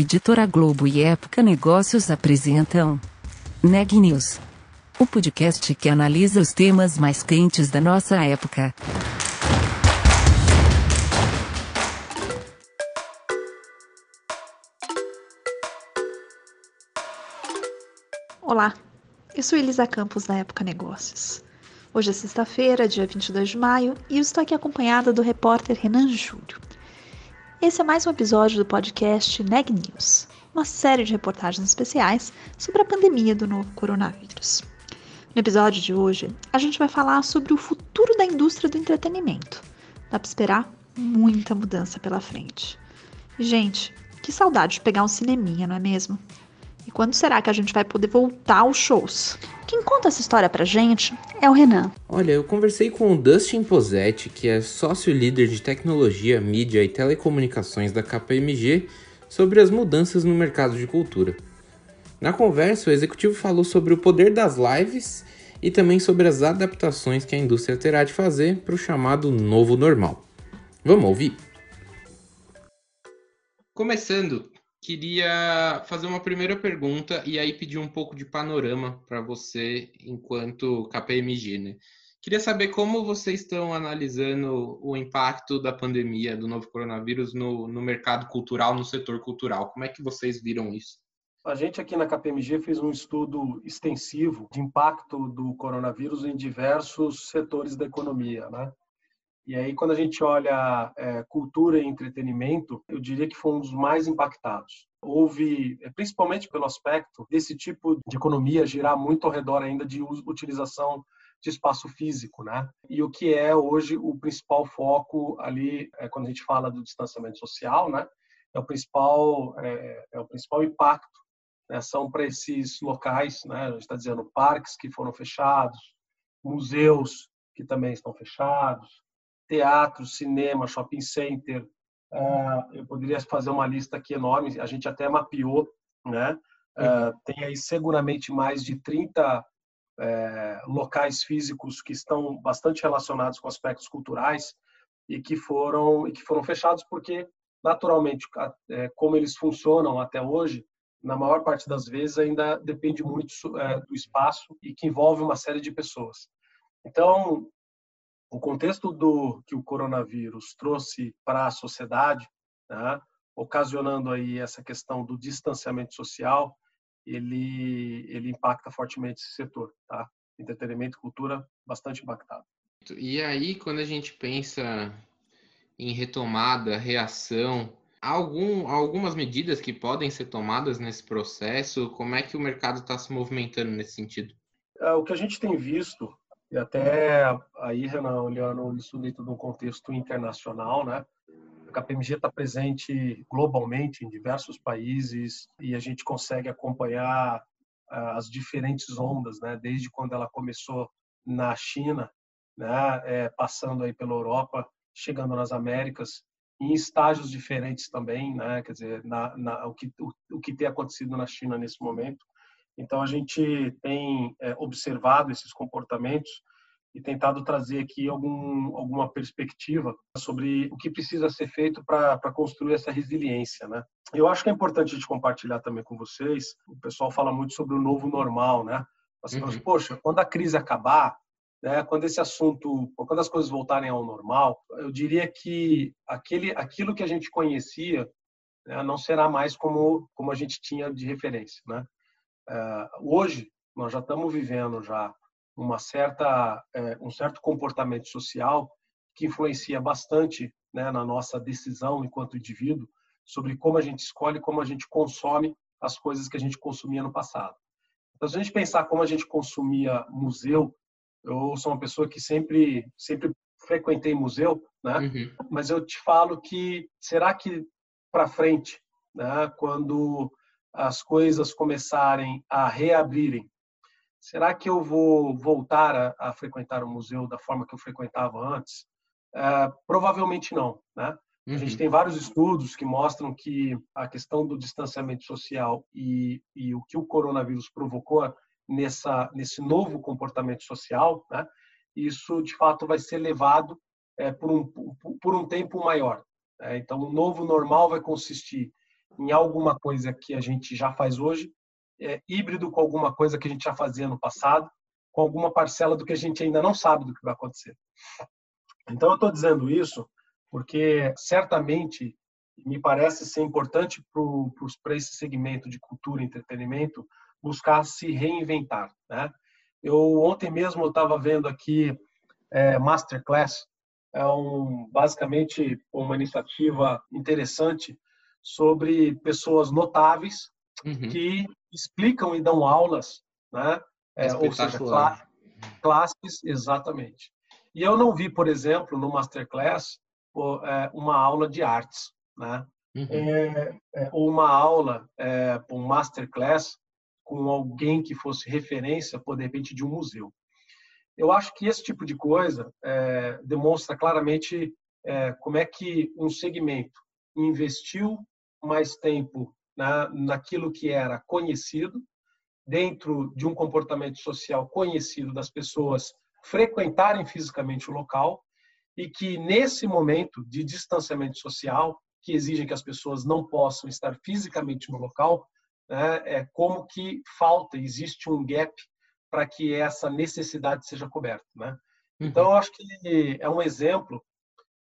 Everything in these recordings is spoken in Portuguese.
Editora Globo e Época Negócios apresentam Neg News, o podcast que analisa os temas mais quentes da nossa época. Olá, eu sou Elisa Campos da Época Negócios. Hoje é sexta-feira, dia 22 de maio, e eu estou aqui acompanhada do repórter Renan Júlio. Esse é mais um episódio do podcast Neg News, uma série de reportagens especiais sobre a pandemia do novo coronavírus. No episódio de hoje, a gente vai falar sobre o futuro da indústria do entretenimento. Dá para esperar muita mudança pela frente. Gente, que saudade de pegar um cineminha, não é mesmo? E quando será que a gente vai poder voltar aos shows? Quem conta essa história pra gente é o Renan. Olha, eu conversei com o Dustin Posetti, que é sócio-líder de tecnologia, mídia e telecomunicações da KPMG, sobre as mudanças no mercado de cultura. Na conversa, o executivo falou sobre o poder das lives e também sobre as adaptações que a indústria terá de fazer para o chamado novo normal. Vamos ouvir? Começando, queria fazer uma primeira pergunta e aí pedir um pouco de panorama para você enquanto KPMG, né? Queria saber como vocês estão analisando o impacto da pandemia do novo coronavírus no, no mercado cultural, no setor cultural. Como é que vocês viram isso? A gente aqui na KPMG fez um estudo extensivo de impacto do coronavírus em diversos setores da economia, né? E aí, quando a gente olha é, cultura e entretenimento, eu diria que foi um dos mais impactados. Houve, é, principalmente pelo aspecto desse tipo de economia girar muito ao redor ainda de utilização de espaço físico, né? E o que é hoje o principal foco ali, é, quando a gente fala do distanciamento social, né? É o principal, é, é o principal impacto. Né? São para esses locais, né? A gente está dizendo parques que foram fechados, museus que também estão fechados, teatro, cinema, shopping center. Uh, eu poderia fazer uma lista aqui enorme, a gente até mapeou, né? Uh, tem aí seguramente mais de 30 é, locais físicos que estão bastante relacionados com aspectos culturais e que foram e que foram fechados porque naturalmente é, como eles funcionam até hoje na maior parte das vezes ainda depende muito é, do espaço e que envolve uma série de pessoas então o contexto do que o coronavírus trouxe para a sociedade, né, ocasionando aí essa questão do distanciamento social, ele ele impacta fortemente esse setor, tá? Entretenimento e cultura bastante impactado. E aí, quando a gente pensa em retomada, reação, algum, algumas medidas que podem ser tomadas nesse processo? Como é que o mercado está se movimentando nesse sentido? É, o que a gente tem visto e até aí, Renan, olhando isso dentro de um contexto internacional, né? A KPMG está presente globalmente em diversos países e a gente consegue acompanhar ah, as diferentes ondas, né? Desde quando ela começou na China, né? É, passando aí pela Europa, chegando nas Américas, em estágios diferentes também, né? Quer dizer, na, na, o, que, o, o que tem acontecido na China nesse momento então, a gente tem é, observado esses comportamentos e tentado trazer aqui algum, alguma perspectiva sobre o que precisa ser feito para construir essa resiliência. Né? Eu acho que é importante a gente compartilhar também com vocês. O pessoal fala muito sobre o novo normal, né? Assim, uhum. Poxa, quando a crise acabar, né, quando esse assunto, quando as coisas voltarem ao normal, eu diria que aquele, aquilo que a gente conhecia né, não será mais como, como a gente tinha de referência, né? Eh, hoje nós já estamos vivendo já uma certa eh, um certo comportamento social que influencia bastante né, na nossa decisão enquanto indivíduo sobre como a gente escolhe, como a gente consome as coisas que a gente consumia no passado. Então, se a gente pensar como a gente consumia museu, eu sou uma pessoa que sempre sempre frequentei museu, né? Uhum. Mas eu te falo que será que para frente, né, quando as coisas começarem a reabrirem, será que eu vou voltar a, a frequentar o museu da forma que eu frequentava antes? Uh, provavelmente não, né? Uhum. A gente uhum. tem vários estudos que mostram que a questão do distanciamento social e, e o que o coronavírus provocou nessa nesse novo comportamento social, né? Isso de fato vai ser levado é, por um por um tempo maior. Né? Então, o novo normal vai consistir em alguma coisa que a gente já faz hoje, é, híbrido com alguma coisa que a gente já fazia no passado, com alguma parcela do que a gente ainda não sabe do que vai acontecer. Então, eu estou dizendo isso porque certamente me parece ser importante para esse segmento de cultura e entretenimento buscar se reinventar. Né? Eu ontem mesmo estava vendo aqui é, Masterclass, é um basicamente uma iniciativa interessante sobre pessoas notáveis uhum. que explicam e dão aulas, né? É, ou seja, clá classes, exatamente. E eu não vi, por exemplo, no Masterclass, é, uma aula de artes, né? Uhum. É, é, ou uma aula, é, um Masterclass com alguém que fosse referência, por de repente, de um museu. Eu acho que esse tipo de coisa é, demonstra claramente é, como é que um segmento investiu mais tempo na, naquilo que era conhecido, dentro de um comportamento social conhecido das pessoas frequentarem fisicamente o local e que nesse momento de distanciamento social, que exige que as pessoas não possam estar fisicamente no local, né, é como que falta, existe um gap para que essa necessidade seja coberta, né? Então, eu acho que é um exemplo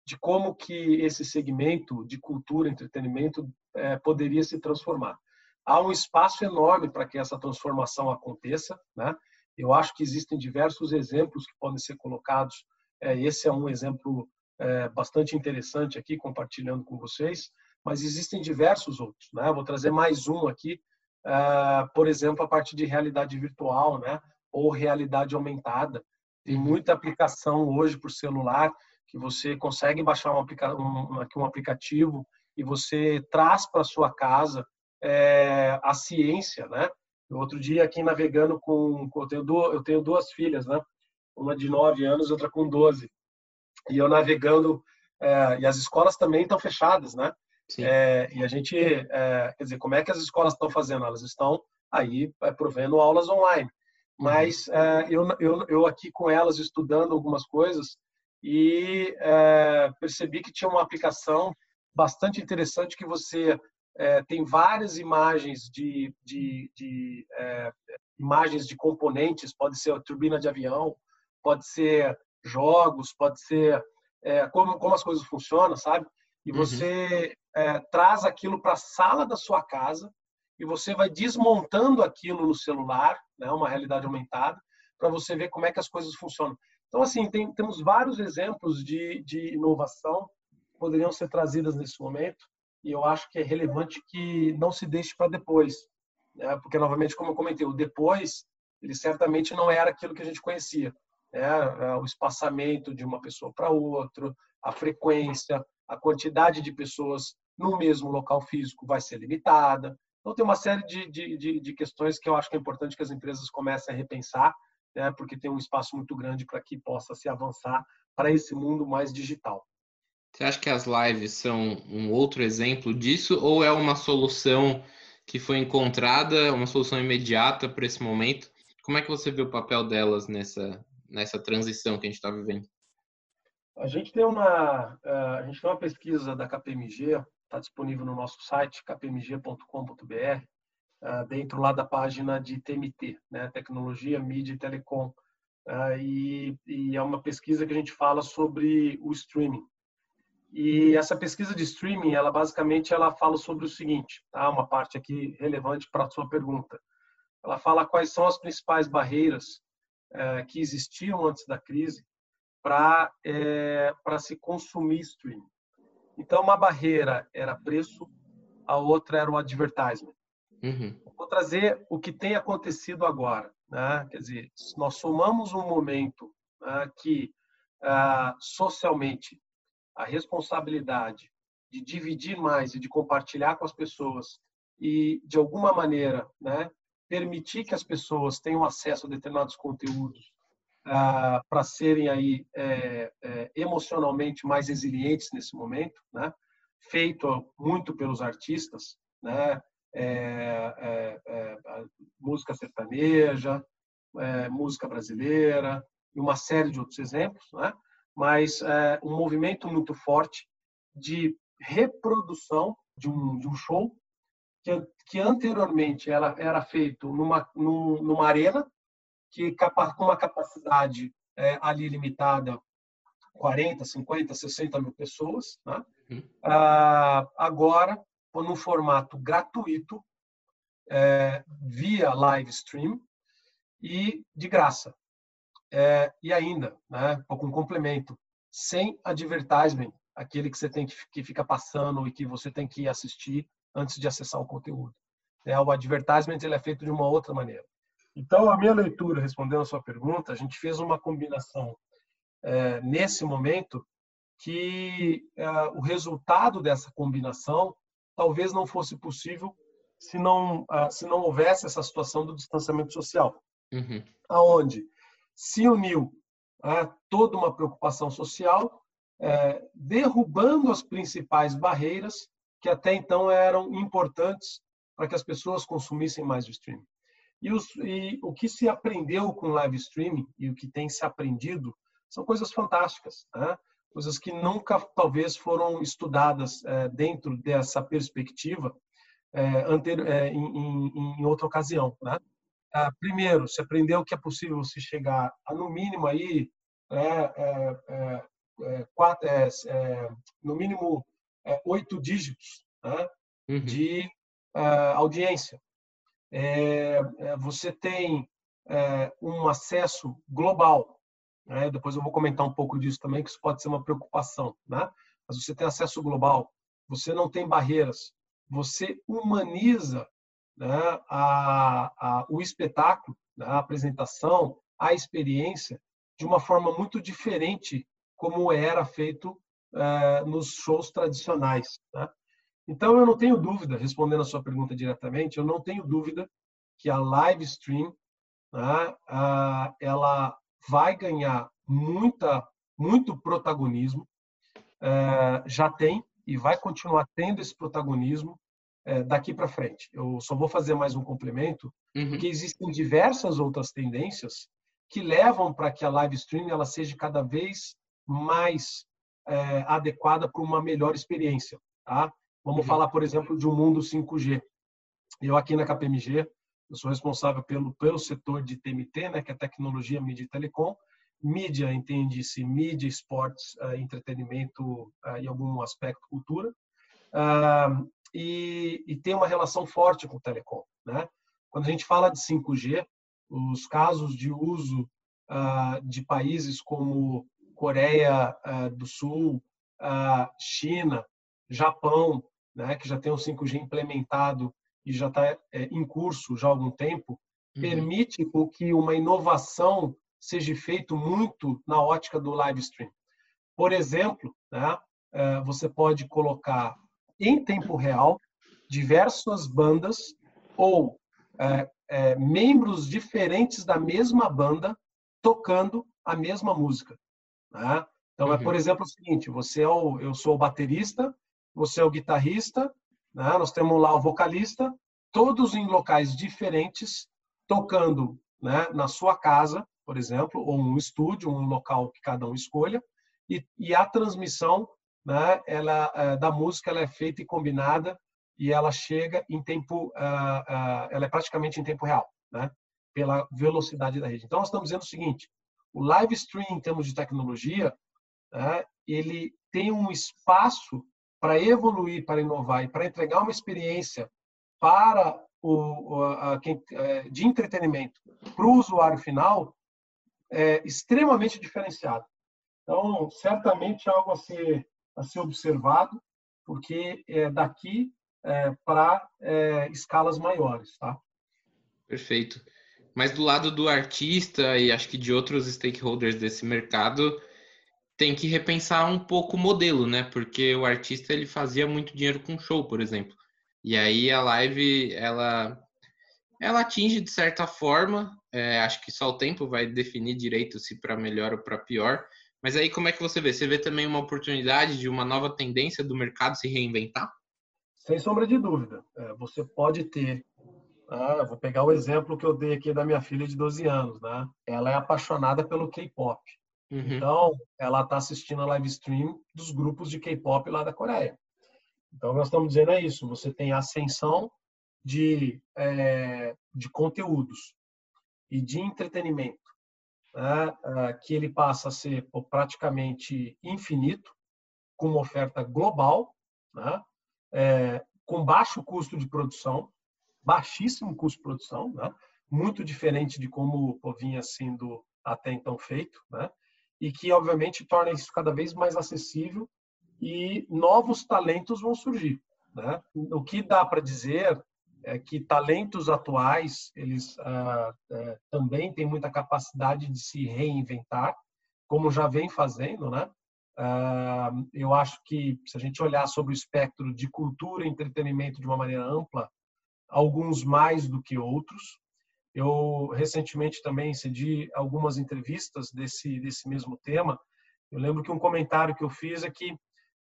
de como que esse segmento de cultura, entretenimento é, poderia se transformar. Há um espaço enorme para que essa transformação aconteça, né? Eu acho que existem diversos exemplos que podem ser colocados. É, esse é um exemplo é, bastante interessante aqui, compartilhando com vocês, mas existem diversos outros, né? Vou trazer mais um aqui, é, por exemplo, a parte de realidade virtual, né? Ou realidade aumentada. Tem muita aplicação hoje por celular que você consegue baixar um, aplica um, um aplicativo e você traz para sua casa é, a ciência, né? Outro dia aqui navegando com, eu tenho, duas, eu tenho duas filhas, né? Uma de 9 anos, outra com 12. E eu navegando é, e as escolas também estão fechadas, né? É, e a gente, é, quer dizer, como é que as escolas estão fazendo? Elas estão aí provendo aulas online. Uhum. Mas eu, eu, eu aqui com elas estudando algumas coisas, e é, percebi que tinha uma aplicação bastante interessante que você é, tem várias imagens de, de, de é, imagens de componentes, pode ser a turbina de avião, pode ser jogos, pode ser é, como, como as coisas funcionam, sabe? E uhum. você uhum. traz aquilo para a sala da sua casa e você vai desmontando aquilo no celular, né, uma realidade aumentada, para você ver como é que as coisas funcionam. Então, assim, tem, temos vários exemplos de, de inovação que poderiam ser trazidas nesse momento e eu acho que é relevante que não se deixe para depois, né? porque, novamente, como eu comentei, o depois, ele certamente não era aquilo que a gente conhecia. Né? É, o espaçamento de uma pessoa para outra, a frequência, a quantidade de pessoas no mesmo local físico vai ser limitada. Então, tem uma série de, de, de, de questões que eu acho que é importante que as empresas comecem a repensar né, porque tem um espaço muito grande para que possa se avançar para esse mundo mais digital. Você acha que as lives são um outro exemplo disso ou é uma solução que foi encontrada, uma solução imediata para esse momento? Como é que você vê o papel delas nessa, nessa transição que a gente está vivendo? A gente tem uma eh, a gente tem uma pesquisa da KPMG, está disponível no nosso site kpmg.com.br, dentro lá da página de TMT, né? Tecnologia, Mídia e Telecom. Uh, e, e, é uma pesquisa que a gente fala sobre o streaming. E essa pesquisa de streaming, ela basicamente ela fala sobre o seguinte, tá? Uma parte aqui relevante para a sua pergunta. Ela fala quais são as principais barreiras uh, que existiam antes da crise para é, para se consumir streaming. Então, uma barreira era preço, a outra era o advertisement. Uhum. Vou trazer o que tem acontecido agora. Né? Quer dizer, nós somamos um momento né, que ah, socialmente a responsabilidade de dividir mais e de compartilhar com as pessoas e de alguma maneira, né, permitir que as pessoas tenham acesso a determinados conteúdos ah, para serem aí é, é, emocionalmente mais resilientes nesse momento, né, feito muito pelos artistas, né, é, é, é música sertaneja, é, música brasileira e uma série de outros exemplos, né? mas é, um movimento muito forte de reprodução de um, de um show que, que anteriormente ela era feito numa, numa arena, que com uma capacidade é, ali limitada 40, 50, 60 mil pessoas. Né? Uhum. Ah, agora, no formato gratuito, é, via live stream e de graça. É, e ainda, né, com um complemento, sem advertisement, aquele que você tem que, que fica passando e que você tem que assistir antes de acessar o conteúdo. É, o advertisement ele é feito de uma outra maneira. Então, a minha leitura, respondendo a sua pergunta, a gente fez uma combinação é, nesse momento que é, o resultado dessa combinação talvez não fosse possível se não, é, se não houvesse essa situação do distanciamento social. Uhum. Aonde se uniu é, toda uma preocupação social, é, derrubando as principais barreiras que até então eram importantes para que as pessoas consumissem mais o streaming. E, os, e, o que se aprendeu com live streaming e o que tem se aprendido são coisas fantásticas, né? Coisas que nunca talvez foram estudadas é, dentro dessa perspectiva é, anterior, é, em, em, em, outra ocasião. Né? Ah, primeiro, se aprendeu que é possível se chegar a no mínimo aí né, é, é, quatro, no mínimo oito dígitos né, uhum. de audiência é, é, você tem é, um acesso global. Né? Depois eu vou comentar um pouco disso também, que isso pode ser uma preocupação. Né? Mas você tem acesso global, você não tem barreiras, você humaniza né, a, a, o espetáculo, né, a apresentação, a experiência de uma forma muito diferente como era feito é, nos shows tradicionais. Né? Então, eu não tenho dúvida, respondendo a sua pergunta diretamente, eu não tenho dúvida que a live stream né, ela vai ganhar muita, muito protagonismo, é, já tem e vai continuar tendo esse protagonismo é, daqui para frente. Eu só vou fazer mais um complemento, uhum. porque existem diversas outras tendências que levam para que a live stream ela seja cada vez mais é, adequada para uma melhor experiência. Tá? Vamos uhum. falar, por exemplo, de um mundo 5G. Eu aqui na KPMG, eu sou responsável pelo, pelo setor de TMT, né, que é tecnologia, mídia e telecom. Mídia, entende-se mídia, esportes, uh, entretenimento uh, e algum aspecto cultura. Uh, e, e, tem uma relação forte com o telecom. Né? Quando a gente fala de 5G, os casos de uso de países como Coreia do Sul, China, Japão, né, que já tem o 5G implementado e já está é, em curso já há algum tempo, uhum. permite que uma inovação seja feita muito na ótica do live stream. Por exemplo, né, é, você pode colocar em tempo real diversas bandas ou é, é, membros diferentes da mesma banda tocando a mesma música. Né? Então, uhum. é, por exemplo, o seguinte: você é o, eu sou o baterista, você é o guitarrista, né? nós temos lá o vocalista, todos em locais diferentes, tocando né, na sua casa, por exemplo, ou um estúdio, um local que cada um escolha, e, e a transmissão né, ela, é, da música ela é feita e combinada e ela chega em tempo, uh, uh, ela é praticamente em tempo real, né, pela velocidade da rede. Então, nós estamos dizendo o seguinte, o live stream, em termos de tecnologia, né, ele tem um espaço para evoluir, para inovar e para entregar uma experiência para o, a, é, de entretenimento para o usuário final é extremamente diferenciado. Então, certamente é algo a ser, a ser observado, porque é daqui é, para é, escalas maiores, tá? Perfeito. Mas do lado do artista e acho que de outros stakeholders desse mercado, tem que repensar um pouco o modelo, né? Porque o artista ele fazia muito dinheiro com show, por exemplo. E aí a live ela ela atinge de certa forma. É, acho que só o tempo vai definir direito se para melhor ou para pior. Mas aí como é que você vê? Você vê também uma oportunidade de uma nova tendência do mercado se reinventar? Sem sombra de dúvida. É, você pode ter. Ah, vou pegar o exemplo que eu dei aqui da minha filha de 12 anos. Né? Ela é apaixonada pelo K-pop. Uhum. Então, ela está assistindo a live stream dos grupos de K-pop lá da Coreia. Então, nós estamos dizendo é isso. Você tem ascensão de, é, de conteúdos e de entretenimento, né, é, que ele passa a ser praticamente infinito, com uma oferta global, né, é, com baixo custo de produção, baixíssimo custo de produção, né, muito diferente de como vinha sendo até então feito, né, e que obviamente torna isso cada vez mais acessível e novos talentos vão surgir. Né? O que dá para dizer é que talentos atuais eles ah, é, também têm muita capacidade de se reinventar, como já vem fazendo, né? Ah, eu acho que se a gente olhar sobre o espectro de cultura e entretenimento de uma maneira ampla, alguns mais do que outros. Eu recentemente também cedi algumas entrevistas desse desse mesmo tema. Eu lembro que um comentário que eu fiz é que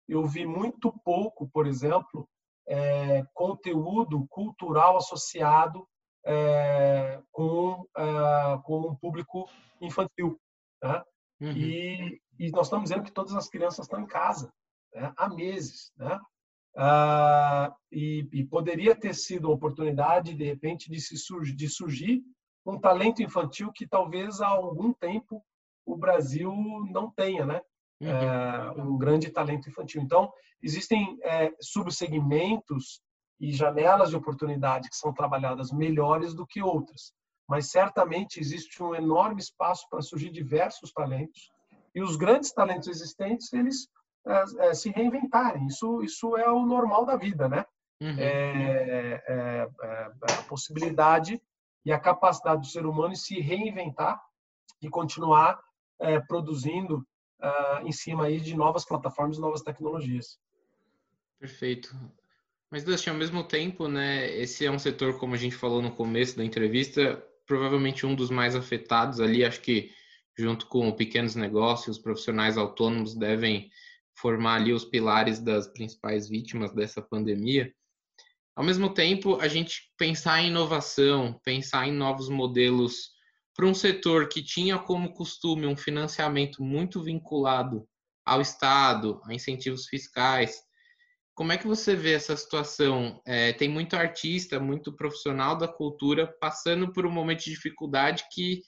eu vi muito pouco, por exemplo, é, conteúdo cultural associado é, com, é, com um público infantil. Né? Uhum. E, e, nós estamos dizendo que todas as crianças estão em casa né? há meses. Né? Ah, e, e, poderia ter sido uma oportunidade, de repente, de, se surgir, de surgir um talento infantil que talvez há algum tempo o Brasil não tenha, né? Uhum. É, um grande talento infantil. Então, existem é, subsegmentos e janelas de oportunidade que são trabalhadas melhores do que outras, mas certamente existe um enorme espaço para surgir diversos talentos e os grandes talentos existentes eles é, é, se reinventarem. Isso isso é o normal da vida, né? Uhum. É, é, é, a possibilidade e a capacidade do ser humano de se reinventar e continuar produzindo uh, em cima aí de novas plataformas, novas tecnologias. Perfeito. Mas, Dustin, ao mesmo tempo, né, esse é um setor, como a gente falou no começo da entrevista, provavelmente um dos mais afetados ali. Acho que, junto com pequenos negócios, profissionais autônomos devem formar ali os pilares das principais vítimas dessa pandemia. Ao mesmo tempo, a gente pensar em inovação, pensar em novos modelos para um setor que tinha como costume um financiamento muito vinculado ao Estado, a incentivos fiscais. Como é que você vê essa situação? É, tem muito artista, muito profissional da cultura passando por um momento de dificuldade que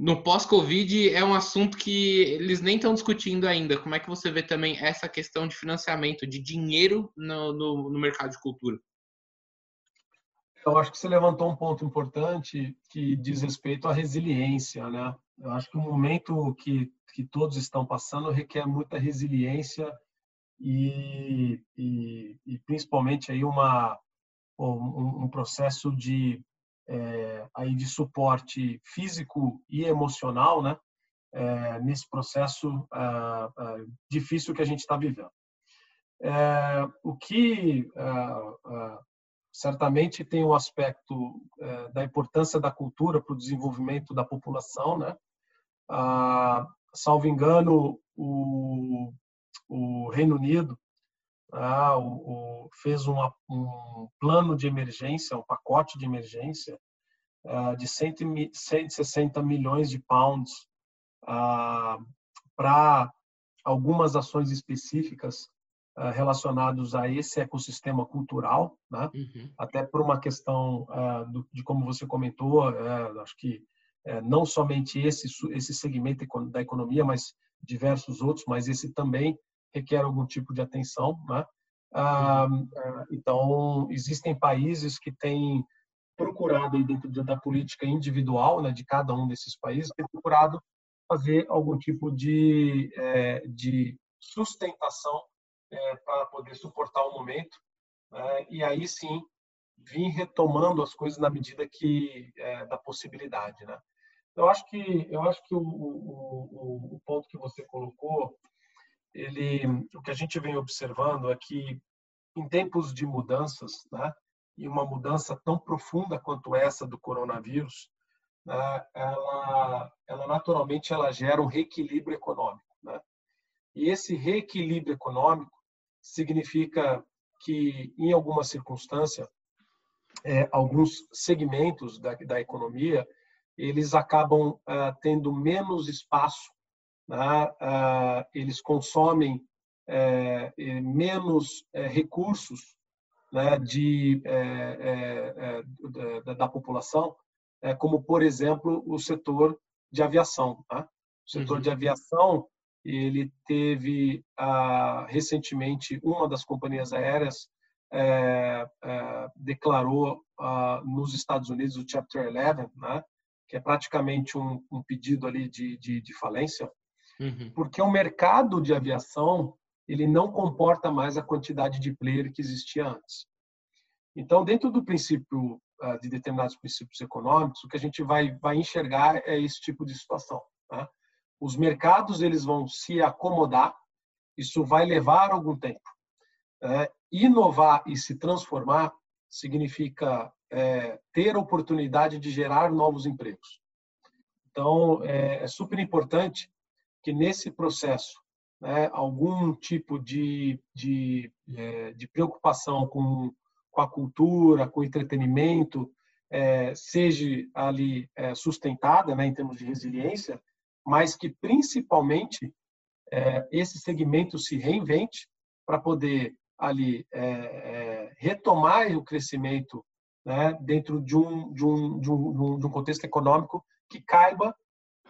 no pós-Covid é um assunto que eles nem estão discutindo ainda. Como é que você vê também essa questão de financiamento, de dinheiro no, no, no mercado de cultura? Eu acho que você levantou um ponto importante que diz respeito à resiliência, né? Eu acho que o momento que, que todos estão passando requer muita resiliência e, e, e principalmente aí uma um, um processo de é, aí de suporte físico e emocional, né? É, nesse processo é, é difícil que a gente está vivendo. É, o que é, certamente tem o um aspecto da importância da cultura para o desenvolvimento da população, né? Ah, salvo engano, o, o Reino Unido ah, o, o, fez uma, um plano de emergência, um pacote de emergência ah, de 100, 160 milhões de pounds ah, para algumas ações específicas uh, relacionados a esse ecossistema cultural, né? Uhum. até por uma questão uh, do, de como você comentou, uh, acho que não somente esse esse segmento da economia, mas diversos outros, mas esse também requer algum tipo de atenção, né? Uhum. Então existem países que têm procurado dentro da política individual, né, de cada um desses países, tem procurado fazer algum tipo de, de sustentação é, para poder suportar o momento né? e aí sim vir retomando as coisas na medida que é, da possibilidade, né? Eu acho que eu acho que o, o, o, ponto que você colocou, ele, o que a gente vem observando é que em tempos de mudanças, né? E uma mudança tão profunda quanto essa do coronavírus, né? ela, ela naturalmente ela gera um reequilíbrio econômico, né? E esse reequilíbrio econômico significa que, em alguma circunstância, é, alguns segmentos da, da economia eles acabam ah, tendo menos espaço, né? ah, eles consomem é, menos é, recursos né, de, é, da, da, população, como, por exemplo, o setor de aviação. Tá? O setor uhum. de aviação ele teve ah, recentemente uma das companhias aéreas declarou ah, nos Estados Unidos o Chapter 11, né, que é praticamente um, um pedido ali de, de, de falência, uhum. porque o mercado de aviação ele não comporta mais a quantidade de player que existia antes. Então, dentro do princípio ah, de determinados princípios econômicos, o que a gente vai, vai enxergar é esse tipo de situação. Tá? Os mercados eles vão se acomodar, isso vai levar algum tempo. É, inovar e se transformar significa é, ter a oportunidade de gerar novos empregos. Então, é, é super importante que nesse processo, né, algum tipo de, de, é, de preocupação com, com a cultura, com o entretenimento, é, seja ali é, sustentada né, em termos de resiliência, mas que principalmente é, esse segmento se reinvente para poder ali é, é, retomar o crescimento né, dentro de um, de, um, de, um, de um contexto econômico que caiba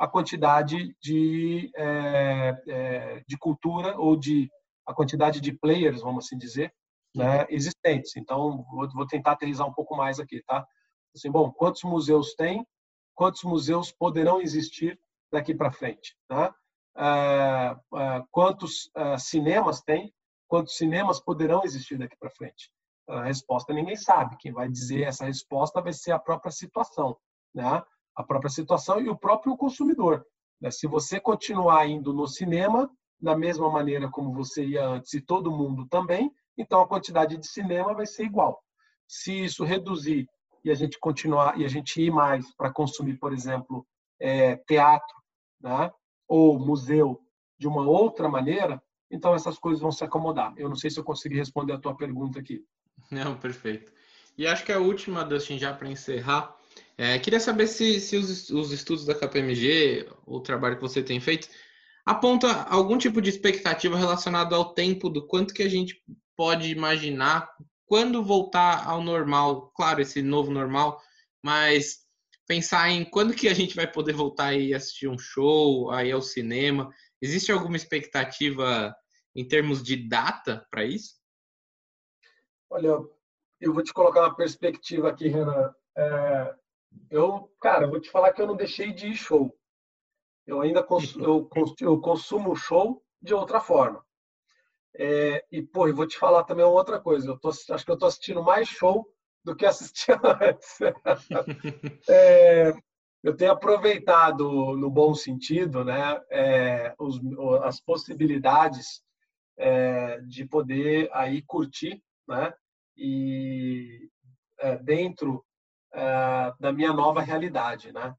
a quantidade de, é, é, de cultura ou de a quantidade de players, vamos assim dizer, né, existentes. Então, vou, vou tentar aterrizar um pouco mais aqui, tá? Assim, bom, quantos museus tem? Quantos museus poderão existir daqui para frente? Tá? Ah, ah, quantos ah, cinemas tem? Quantos cinemas poderão existir daqui para frente? A resposta ninguém sabe. Quem vai dizer essa resposta vai ser a própria situação, né? A própria situação e o próprio consumidor. Né? Se você continuar indo no cinema da mesma maneira como você ia antes e todo mundo também, então a quantidade de cinema vai ser igual. Se isso reduzir e a gente continuar e a gente ir mais para consumir, por exemplo, é, teatro, né? ou museu de uma outra maneira, então essas coisas vão se acomodar. Eu não sei se eu consegui responder a tua pergunta aqui. Não, perfeito. E acho que a última, Dustin, já para encerrar, é, queria saber se, se os, os, estudos da KPMG, o trabalho que você tem feito, aponta algum tipo de expectativa relacionado ao tempo, do quanto que a gente pode imaginar quando voltar ao normal, claro, esse novo normal, mas pensar em quando que a gente vai poder voltar e assistir um show, aí ao cinema. Existe alguma expectativa em termos de data para isso? Olha, eu vou te colocar uma perspectiva aqui, Renan. É, eu, cara, vou te falar que eu não deixei de ir show. Eu ainda consumo, eu, eu consumo show de outra forma. É, e, pô, eu vou te falar também outra coisa. Eu tô, acho que eu tô assistindo mais show do que assistia antes. é, eu tenho aproveitado, no bom sentido, né, é, os, as possibilidades é, de poder aí curtir, né, e é, dentro é, da minha nova realidade, né.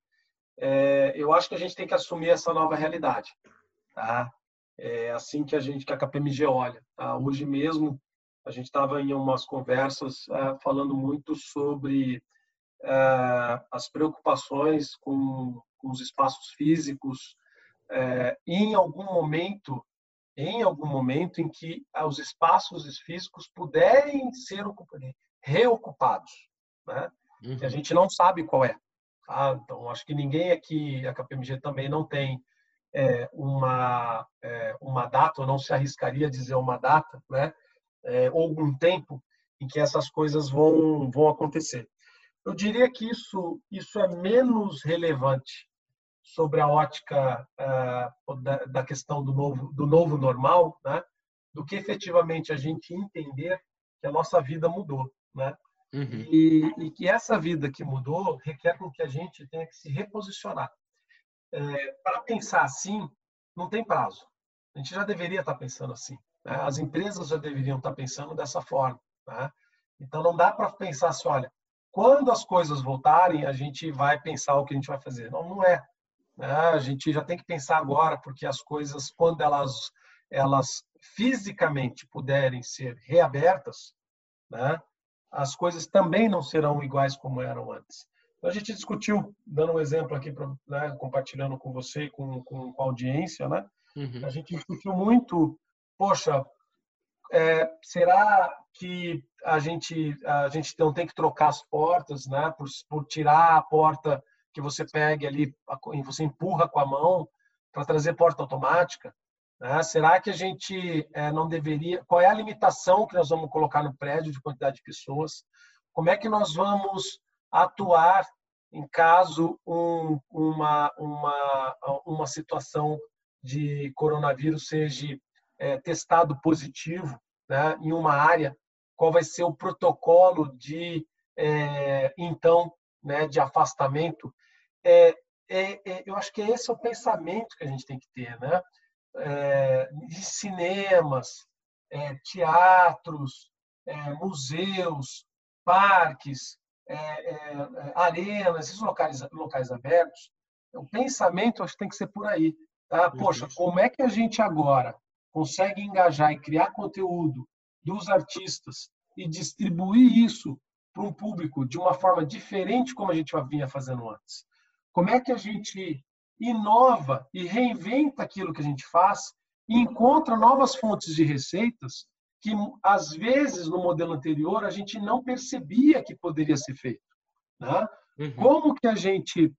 É, eu acho que a gente tem que assumir essa nova realidade, tá? É assim que a gente, que a KPMG olha. Tá? Hoje mesmo a gente estava em umas conversas é, falando muito sobre é, as preocupações com, com, os espaços físicos. É, em algum momento, em algum momento em que os espaços físicos puderem ser reocupados, né? Uhum. Que a gente não sabe qual é. Tá? Então, acho que ninguém aqui, a KPMG também não tem é, uma, é, uma data, ou não se arriscaria a dizer uma data, né? é, algum tempo em que essas coisas vão, vão acontecer. Eu diria que isso, isso é menos relevante sobre a ótica uh, da, da, questão do novo, do novo normal, né? do que efetivamente a gente entender que a nossa vida mudou. Né? Uhum. E, e, que essa vida que mudou requer com que a gente tenha que se reposicionar. É, para pensar assim, não tem prazo. A gente já deveria estar pensando assim. Né? As empresas já deveriam estar pensando dessa forma. Né? Então, não dá para pensar assim, olha, quando as coisas voltarem, a gente vai pensar o que a gente vai fazer. Não, não é. Né? A gente já tem que pensar agora, porque as coisas, quando elas, elas fisicamente puderem ser reabertas, né? As coisas também não serão iguais como eram antes. Então, a gente discutiu, dando um exemplo aqui, pra, né, compartilhando com você e com, com, com a audiência, né? Uhum. a gente discutiu muito poxa, é, será que a gente a gente não tem que trocar as portas, né? Por, por tirar a porta que você pegue ali, você empurra com a mão para trazer porta automática. Né? Será que a gente é, não deveria? Qual é a limitação que nós vamos colocar no prédio de quantidade de pessoas? Como é que nós vamos atuar em caso um, uma, uma, uma situação de coronavírus seja é, testado positivo né, em uma área? Qual vai ser o protocolo de, é, então, né, de afastamento? É, é, é eu acho que esse é o pensamento que a gente tem que ter, né? É, cinemas, é, teatros, museus, parques, é, é, arenas, esses locais, locais abertos, o pensamento acho que tem que ser por aí. Tá? Poxa, como é que a gente agora consegue engajar e criar conteúdo dos artistas e distribuir isso para um público de uma forma diferente como a gente vinha fazendo antes? Como é que a gente inova e reinventa aquilo que a gente faz e encontra novas fontes de receitas que às vezes no modelo anterior a gente não percebia que poderia ser feito. Né? Uhum. Como que a gente,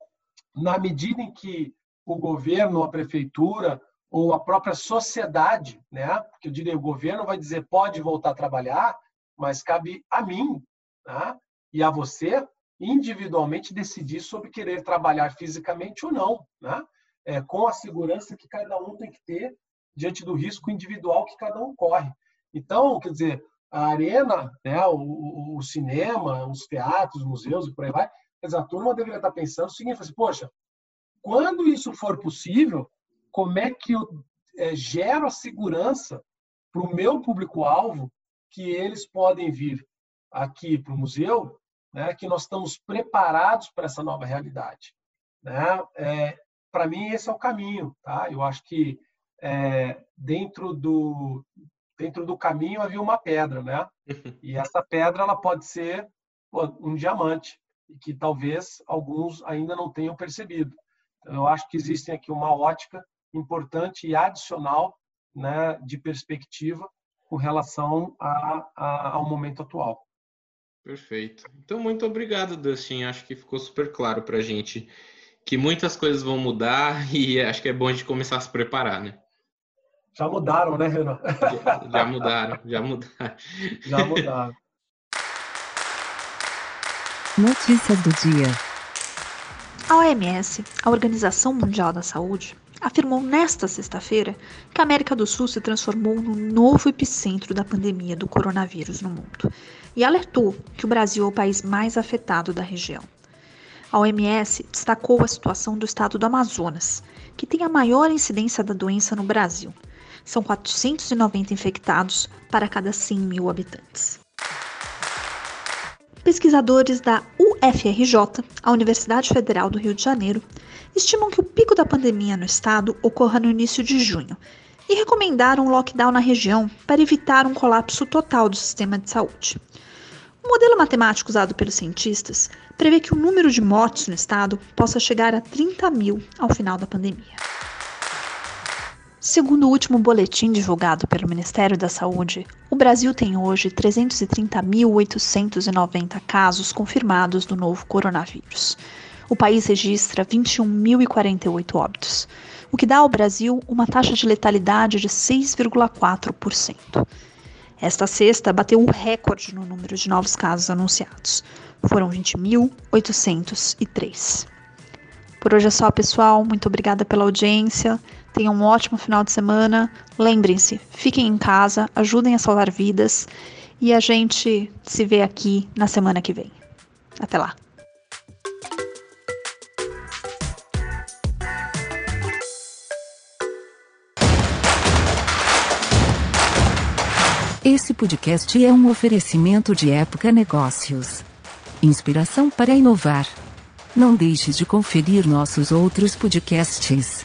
na medida em que o governo, a prefeitura ou a própria sociedade, né? Porque eu diria o governo vai dizer pode voltar a trabalhar, mas cabe a mim, né? E a você individualmente decidir sobre querer trabalhar fisicamente ou não, né? É, com a segurança que cada um tem que ter diante do risco individual que cada um corre. Então, quer dizer, a arena, né, o, o, cinema, os teatros, os museus e por aí vai, dizer, a turma deveria estar pensando o seguinte, assim, poxa, quando isso for possível, como é que eu é, gero a segurança para o meu público-alvo que eles podem vir aqui para o museu, né, que nós estamos preparados para essa nova realidade. Né? É, para mim, esse é o caminho. Tá? Eu acho que é, dentro do, dentro do caminho havia uma pedra, né? E essa pedra ela pode ser um diamante que talvez alguns ainda não tenham percebido. Então, eu acho que existem aqui uma ótica importante e adicional, né, de perspectiva com relação a, a, ao momento atual. Perfeito. Então, muito obrigado, Dustin. Acho que ficou super claro para a gente que muitas coisas vão mudar e acho que é bom a gente começar a se preparar, né? Já mudaram, né, Renan? Já, já mudaram, já mudaram. Já mudaram. Notícias do dia. A OMS, a Organização Mundial da Saúde, afirmou nesta sexta-feira que a América do Sul se transformou no novo epicentro da pandemia do coronavírus no mundo e alertou que o Brasil é o país mais afetado da região. A OMS destacou a situação do estado do Amazonas, que tem a maior incidência da doença no Brasil, são 490 infectados para cada 100 mil habitantes. Pesquisadores da UFRJ, a Universidade Federal do Rio de Janeiro, estimam que o pico da pandemia no estado ocorra no início de junho e recomendaram um lockdown na região para evitar um colapso total do sistema de saúde. O modelo matemático usado pelos cientistas prevê que o número de mortes no estado possa chegar a 30 mil ao final da pandemia. Segundo o último boletim divulgado pelo Ministério da Saúde, o Brasil tem hoje 330.890 casos confirmados do novo coronavírus. O país registra 21.048 óbitos, o que dá ao Brasil uma taxa de letalidade de 6,4%. Esta sexta bateu o recorde no número de novos casos anunciados. Foram 20.803. Por hoje é só, pessoal. Muito obrigada pela audiência. Tenham um ótimo final de semana. Lembrem-se, fiquem em casa, ajudem a salvar vidas e a gente se vê aqui na semana que vem. Até lá. Esse podcast é um oferecimento de Época Negócios. Inspiração para inovar. Não deixe de conferir nossos outros podcasts.